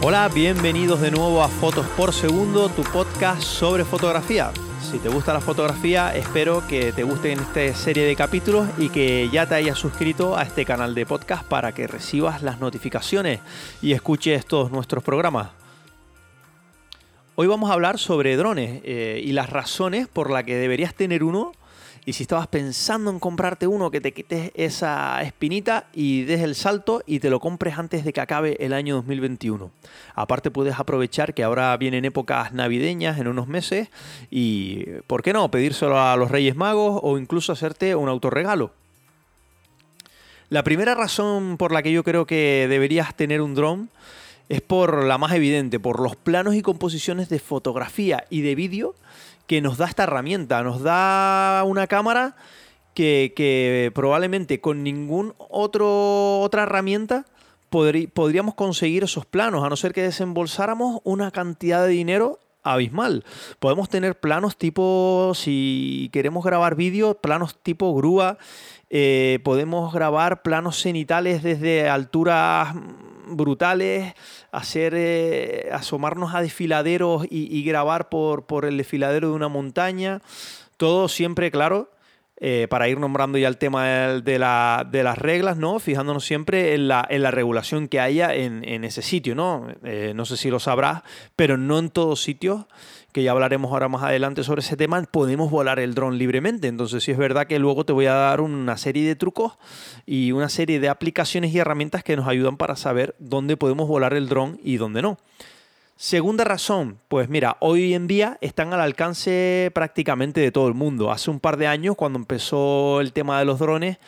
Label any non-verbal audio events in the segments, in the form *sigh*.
Hola, bienvenidos de nuevo a Fotos por Segundo, tu podcast sobre fotografía. Si te gusta la fotografía, espero que te guste en esta serie de capítulos y que ya te hayas suscrito a este canal de podcast para que recibas las notificaciones y escuches todos nuestros programas. Hoy vamos a hablar sobre drones eh, y las razones por las que deberías tener uno y si estabas pensando en comprarte uno, que te quites esa espinita y des el salto y te lo compres antes de que acabe el año 2021. Aparte puedes aprovechar que ahora vienen épocas navideñas en unos meses y, ¿por qué no?, pedírselo a los Reyes Magos o incluso hacerte un autorregalo. La primera razón por la que yo creo que deberías tener un dron es por la más evidente, por los planos y composiciones de fotografía y de vídeo que nos da esta herramienta. Nos da una cámara que, probablemente con ningún otro otra herramienta podríamos conseguir esos planos, a no ser que desembolsáramos una cantidad de dinero abismal. Podemos tener planos tipo, si queremos grabar vídeo, planos tipo grúa. Eh, podemos grabar planos cenitales desde alturas brutales, hacer eh, asomarnos a desfiladeros y, grabar por, por, el desfiladero de una montaña. Todo siempre, claro, eh, para ir nombrando ya el tema de, las reglas, ¿no? Fijándonos siempre en la, regulación que haya en, ese sitio, ¿no? Eh, no sé si lo sabrás, pero no en todos sitios, que ya hablaremos ahora más adelante sobre ese tema, podemos volar el dron libremente. Entonces sí es verdad que luego te voy a dar una serie de trucos y una serie de aplicaciones y herramientas que nos ayudan para saber dónde podemos volar el dron y dónde no. Segunda razón, pues mira, hoy en día están al alcance prácticamente de todo el mundo. Hace un par de años, cuando empezó el tema de los drones,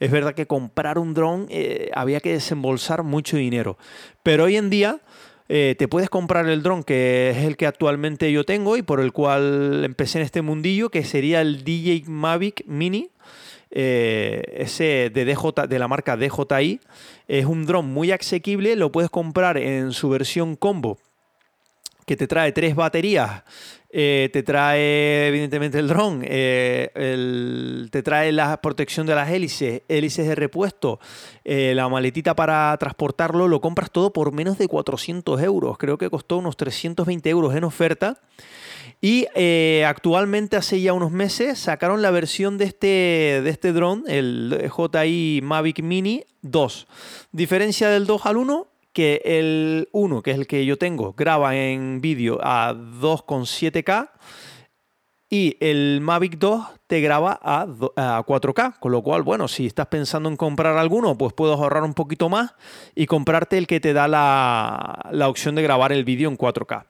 es verdad que comprar un dron eh, había que desembolsar mucho dinero. Pero hoy en día eh, te puedes comprar el dron que es el que actualmente yo tengo y por el cual empecé en este mundillo, que sería el DJ Mavic Mini. Eh, ese de, DJ, de la marca DJI es un dron muy asequible, lo puedes comprar en su versión combo que te trae tres baterías, eh, te trae evidentemente el dron, eh, te trae la protección de las hélices, hélices de repuesto, eh, la maletita para transportarlo, lo compras todo por menos de 400 euros, creo que costó unos 320 euros en oferta. Y actualmente, hace ya unos meses, sacaron la versión de este, de este dron, el JI Mavic Mini 2. Diferencia del 2 al 1, que el 1, que es el que yo tengo, graba en vídeo a 2,7K y el Mavic 2 te graba a, 4K, con lo cual, bueno, si estás pensando en comprar alguno, pues puedes ahorrar un poquito más y comprarte el que te da la, la opción de grabar el vídeo en 4K.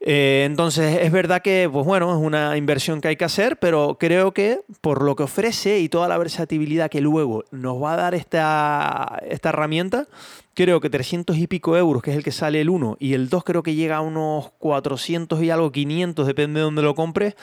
Eh, entonces es verdad que, pues bueno, es una inversión que hay que hacer, pero creo que por lo que ofrece y toda la versatilidad que luego nos va a dar esta, esta herramienta, creo que 300 y pico euros, que es el que sale el 1, y el 2 creo que llega a unos 400 y algo, 500, depende de dónde lo compres,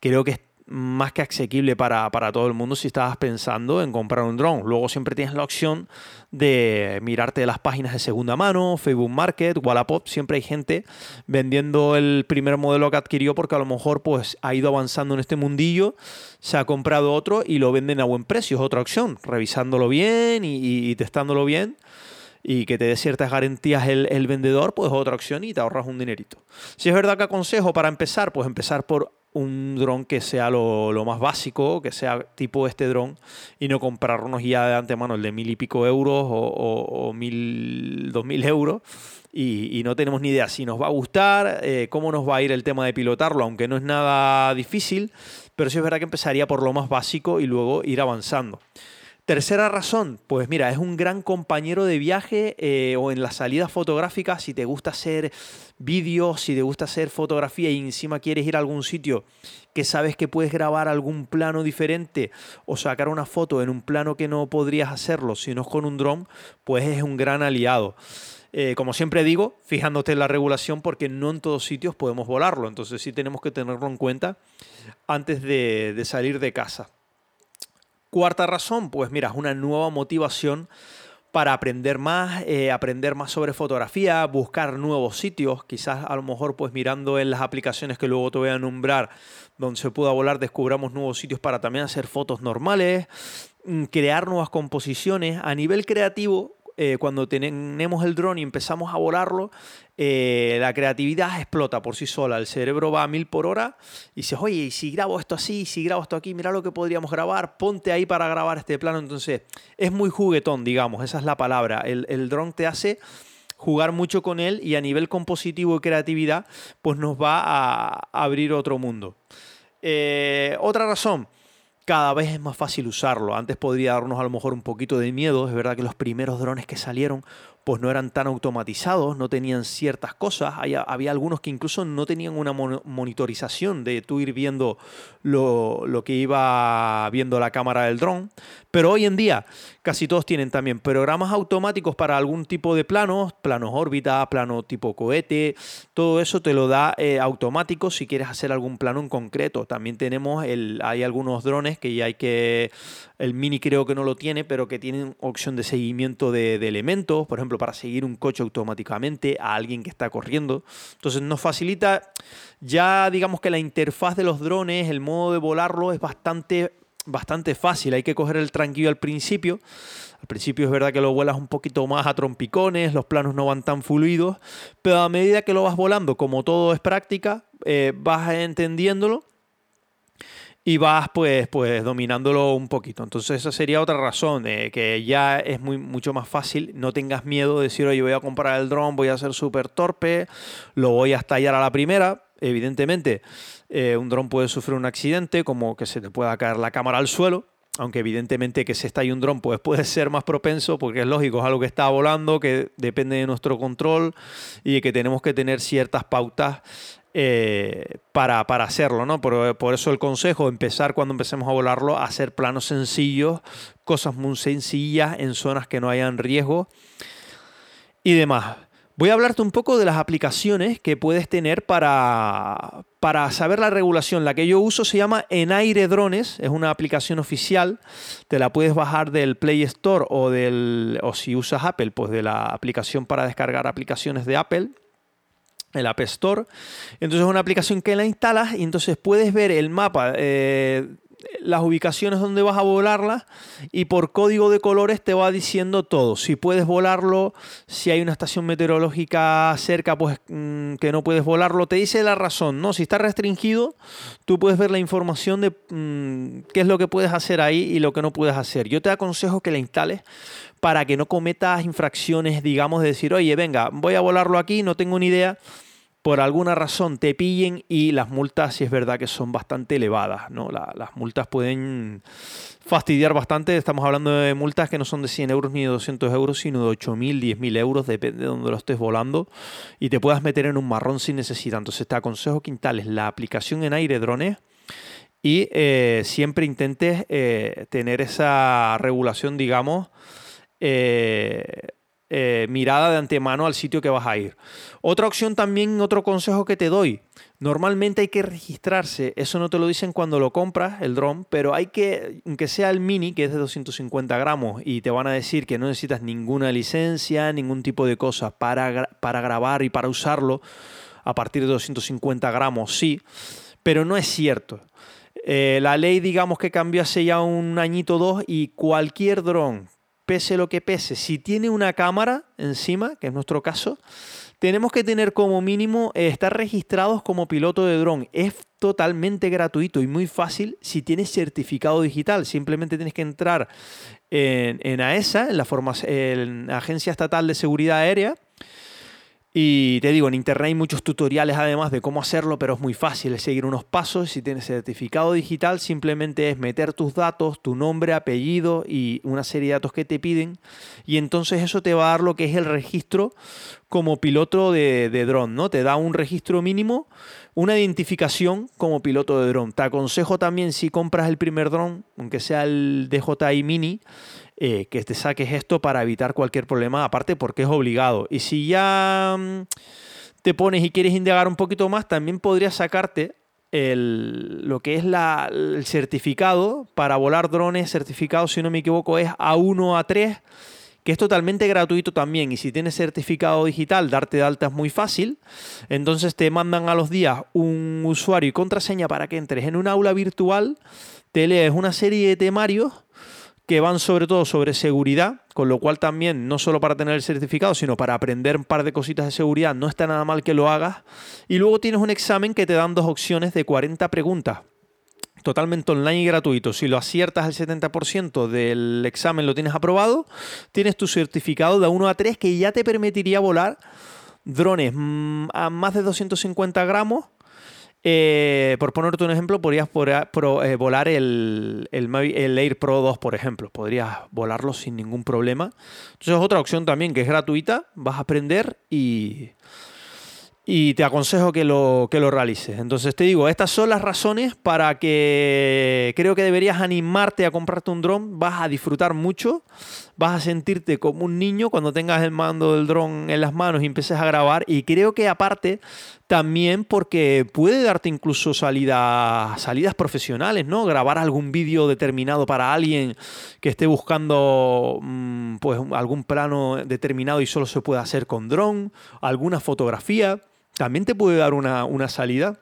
creo que es más que asequible para, todo el mundo si estabas pensando en comprar un dron. Luego siempre tienes la opción de mirarte las páginas de segunda mano, Facebook Market, Wallapop, siempre hay gente vendiendo el primer modelo que adquirió porque a lo mejor pues ha ido avanzando en este mundillo, se ha comprado otro y lo venden a buen precio, es otra opción, revisándolo bien y, testándolo bien y que te dé ciertas garantías el, el, vendedor, pues otra opción y te ahorras un dinerito. Si es verdad que aconsejo para empezar, pues empezar por un dron que sea lo, más básico, que sea tipo este dron, y no comprarnos ya de antemano el de mil y pico euros o, mil, dos mil euros, y, no tenemos ni idea si nos va a gustar, eh, cómo nos va a ir el tema de pilotarlo, aunque no es nada difícil, pero sí es verdad que empezaría por lo más básico y luego ir avanzando. Tercera razón, pues mira, es un gran compañero de viaje eh, o en las salidas fotográficas, si te gusta hacer vídeos, si te gusta hacer fotografía y encima quieres ir a algún sitio que sabes que puedes grabar algún plano diferente o sacar una foto en un plano que no podrías hacerlo si no es con un dron, pues es un gran aliado. Eh, como siempre digo, fijándote en la regulación porque no en todos sitios podemos volarlo, entonces sí tenemos que tenerlo en cuenta antes de salir de casa. Cuarta razón, pues mira, es una nueva motivación para aprender más, eh, aprender más sobre fotografía, buscar nuevos sitios, quizás a lo mejor pues mirando en las aplicaciones que luego te voy a nombrar donde se pueda volar, descubramos nuevos sitios para también hacer fotos normales, mm, crear nuevas composiciones. A nivel creativo, eh, cuando tenemos el dron y empezamos a volarlo, eh, la creatividad explota por sí sola. El cerebro va a mil por hora y dices, oye, si grabo esto así, si grabo esto aquí, mira lo que podríamos grabar, ponte ahí para grabar este plano. Entonces, es muy juguetón, digamos, esa es la palabra. El, el dron te hace jugar mucho con él y a nivel compositivo y creatividad, pues nos va a abrir otro mundo. Eh, otra razón, cada vez es más fácil usarlo. Antes podría darnos a lo mejor un poquito de miedo. Es verdad que los primeros drones que salieron pues no eran tan automatizados, no tenían ciertas cosas. Había, algunos que incluso no tenían una monitorización de tú ir viendo lo, lo, que iba viendo la cámara del dron. Pero hoy en día casi todos tienen también programas automáticos para algún tipo de planos, planos órbita, plano tipo cohete. Todo eso te lo da eh, automático si quieres hacer algún plano en concreto. También tenemos, el, hay algunos drones que ya hay que, el Mini creo que no lo tiene, pero que tienen opción de seguimiento de, de elementos. Por ejemplo, para seguir un coche automáticamente a alguien que está corriendo. Entonces nos facilita ya digamos que la interfaz de los drones, el modo de volarlo es bastante, bastante fácil. Hay que coger el tranquilo al principio. Al principio es verdad que lo vuelas un poquito más a trompicones, los planos no van tan fluidos, pero a medida que lo vas volando, como todo es práctica, eh, vas entendiéndolo y vas pues, pues dominándolo un poquito. Entonces esa sería otra razón, de que ya es muy, mucho más fácil, no tengas miedo de decir, oye, voy a comprar el dron, voy a ser súper torpe, lo voy a estallar a la primera. Evidentemente, eh, un dron puede sufrir un accidente, como que se te pueda caer la cámara al suelo, aunque evidentemente que se estalle un dron pues puede *laughs* ser más propenso porque es lógico, es algo que está volando, que depende de nuestro control y que tenemos que tener ciertas pautas eh, para, hacerlo, ¿no? Por, por, eso el consejo, empezar cuando empecemos a volarlo, a hacer planos sencillos, cosas muy sencillas en zonas que no hayan riesgo y demás. Voy a hablarte un poco de las aplicaciones que puedes tener para, para saber la regulación. La que yo uso se llama En Aire Drones, es una aplicación oficial. Te la puedes bajar del Play Store o, del, o si usas Apple, pues de la aplicación para descargar aplicaciones de Apple el App Store. Entonces es una aplicación que la instalas y entonces puedes ver el mapa, eh, las ubicaciones donde vas a volarla y por código de colores te va diciendo todo. Si puedes volarlo, si hay una estación meteorológica cerca, pues mm, que no puedes volarlo, te dice la razón, ¿no? Si está restringido, tú puedes ver la información de mm, qué es lo que puedes hacer ahí y lo que no puedes hacer. Yo te aconsejo que la instales para que no cometas infracciones, digamos, de decir, oye, venga, voy a volarlo aquí, no tengo ni idea por alguna razón te pillen y las multas, si es verdad que son bastante elevadas, ¿no? las multas pueden fastidiar bastante, estamos hablando de multas que no son de 100 euros ni de 200 euros, sino de 8.000, 10.000 euros, depende de donde lo estés volando, y te puedas meter en un marrón sin necesidad. Entonces te aconsejo que instales la aplicación en aire drones y eh, siempre intentes eh, tener esa regulación, digamos, eh, eh, mirada de antemano al sitio que vas a ir. Otra opción también, otro consejo que te doy. Normalmente hay que registrarse, eso no te lo dicen cuando lo compras, el dron, pero hay que, aunque sea el mini, que es de 250 gramos, y te van a decir que no necesitas ninguna licencia, ningún tipo de cosa para, para grabar y para usarlo, a partir de 250 gramos sí, pero no es cierto. Eh, la ley, digamos que cambió hace ya un añito o dos y cualquier dron pese lo que pese, si tiene una cámara encima, que es nuestro caso, tenemos que tener como mínimo eh, estar registrados como piloto de dron. Es totalmente gratuito y muy fácil si tienes certificado digital. Simplemente tienes que entrar en, en AESA, en la, en la Agencia Estatal de Seguridad Aérea, y te digo, en internet hay muchos tutoriales además de cómo hacerlo, pero es muy fácil, es seguir unos pasos. Si tienes certificado digital, simplemente es meter tus datos, tu nombre, apellido y una serie de datos que te piden. Y entonces eso te va a dar lo que es el registro como piloto de, de dron, ¿no? Te da un registro mínimo, una identificación como piloto de dron. Te aconsejo también si compras el primer dron, aunque sea el DJI Mini, eh, que te saques esto para evitar cualquier problema, aparte porque es obligado. Y si ya mm, te pones y quieres indagar un poquito más, también podrías sacarte el, lo que es la, el certificado para volar drones, certificado, si no me equivoco, es A1, A3 que es totalmente gratuito también. Y si tienes certificado digital, darte de alta es muy fácil. Entonces te mandan a los días un usuario y contraseña para que entres en un aula virtual, te lees una serie de temarios que van sobre todo sobre seguridad, con lo cual también, no solo para tener el certificado, sino para aprender un par de cositas de seguridad, no está nada mal que lo hagas. Y luego tienes un examen que te dan dos opciones de 40 preguntas totalmente online y gratuito. Si lo aciertas al 70% del examen, lo tienes aprobado, tienes tu certificado de 1 a 3 que ya te permitiría volar drones mm, a más de 250 gramos. Eh, por ponerte un ejemplo, podrías eh, volar el, el, el, Air Pro 2, por ejemplo. Podrías volarlo sin ningún problema. Entonces, otra opción también que es gratuita. Vas a aprender y, y te aconsejo que lo, que lo realices. Entonces te digo, estas son las razones para que creo que deberías animarte a comprarte un dron. Vas a disfrutar mucho, vas a sentirte como un niño cuando tengas el mando del dron en las manos y empieces a grabar. Y creo que aparte también porque puede darte incluso salidas, salidas profesionales, ¿no? Grabar algún vídeo determinado para alguien que esté buscando mm, pues, algún plano determinado y solo se puede hacer con dron, alguna fotografía también te puede dar una, salida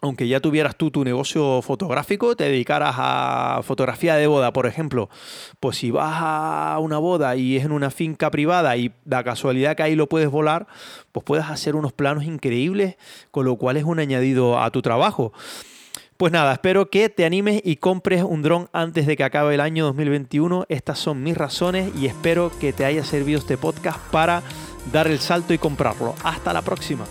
aunque ya tuvieras tú tu negocio fotográfico, te dedicaras a fotografía de boda, por ejemplo, pues si vas a una boda y es en una finca privada y da casualidad que ahí lo puedes volar, pues puedes hacer unos planos increíbles, con lo cual es un añadido a tu trabajo. Pues nada, espero que te animes y compres un dron antes de que acabe el año 2021. Estas son mis razones y espero que te haya servido este podcast para dar el salto y comprarlo. Hasta la próxima.